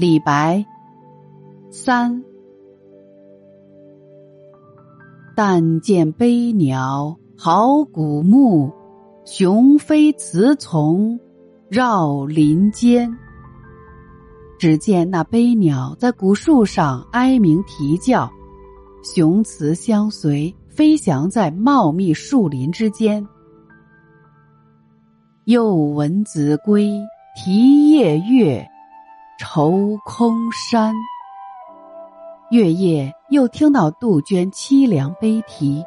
李白，三。但见悲鸟号古木，雄飞雌从绕林间。只见那悲鸟在古树上哀鸣啼叫，雄雌相随，飞翔在茂密树林之间。又闻子规啼夜月。愁空山，月夜又听到杜鹃凄凉悲啼，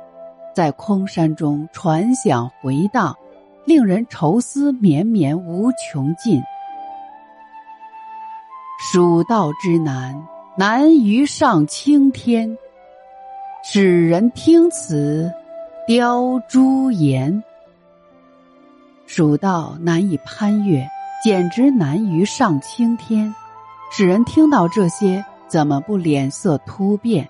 在空山中传响回荡，令人愁思绵绵无穷尽。蜀道之难，难于上青天。使人听此，凋朱颜。蜀道难以攀越，简直难于上青天。使人听到这些，怎么不脸色突变？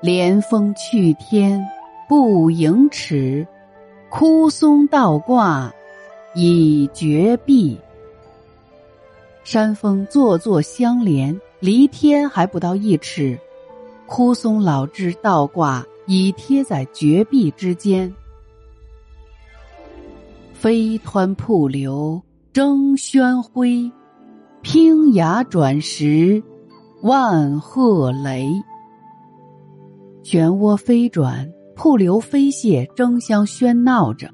连峰去天不盈尺，枯松倒挂倚绝壁。山峰座座相连，离天还不到一尺；枯松老枝倒挂倚贴在绝壁之间。飞湍瀑流争喧辉。拼崖转石，万壑雷；漩涡飞转，瀑流飞泻，争相喧闹着。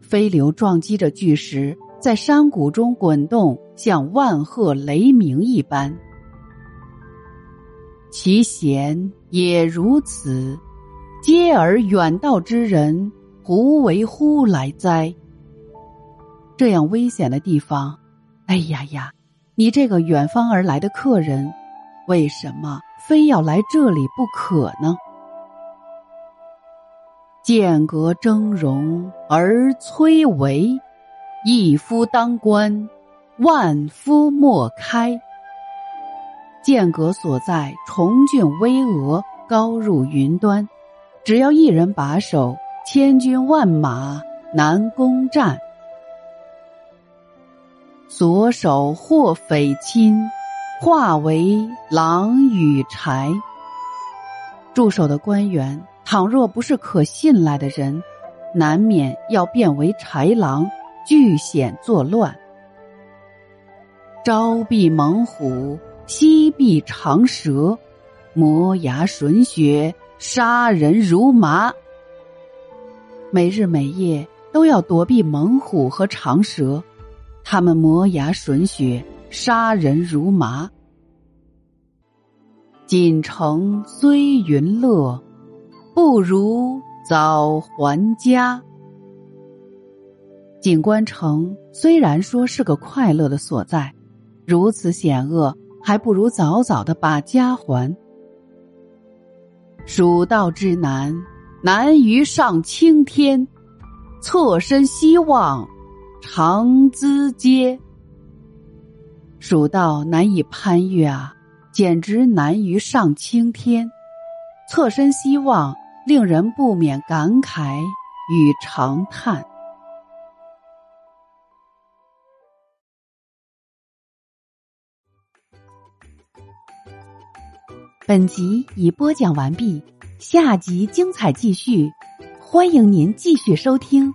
飞流撞击着巨石，在山谷中滚动，像万壑雷鸣一般。其险也如此，嗟而远道之人，胡为乎来哉？这样危险的地方，哎呀呀！你这个远方而来的客人，为什么非要来这里不可呢？剑阁峥嵘而崔嵬，一夫当关，万夫莫开。剑阁所在，重峻巍峨，高入云端，只要一人把守，千军万马难攻占。左手或匪亲，化为狼与豺。驻守的官员，倘若不是可信赖的人，难免要变为豺狼，据险作乱。朝避猛虎，夕避长蛇，磨牙吮血，杀人如麻。每日每夜都要躲避猛虎和长蛇。他们磨牙吮血，杀人如麻。锦城虽云乐，不如早还家。锦官城虽然说是个快乐的所在，如此险恶，还不如早早的把家还。蜀道之难，难于上青天。侧身希望。长咨嗟，蜀道难以攀越啊，简直难于上青天。侧身希望，令人不免感慨与长叹。本集已播讲完毕，下集精彩继续，欢迎您继续收听。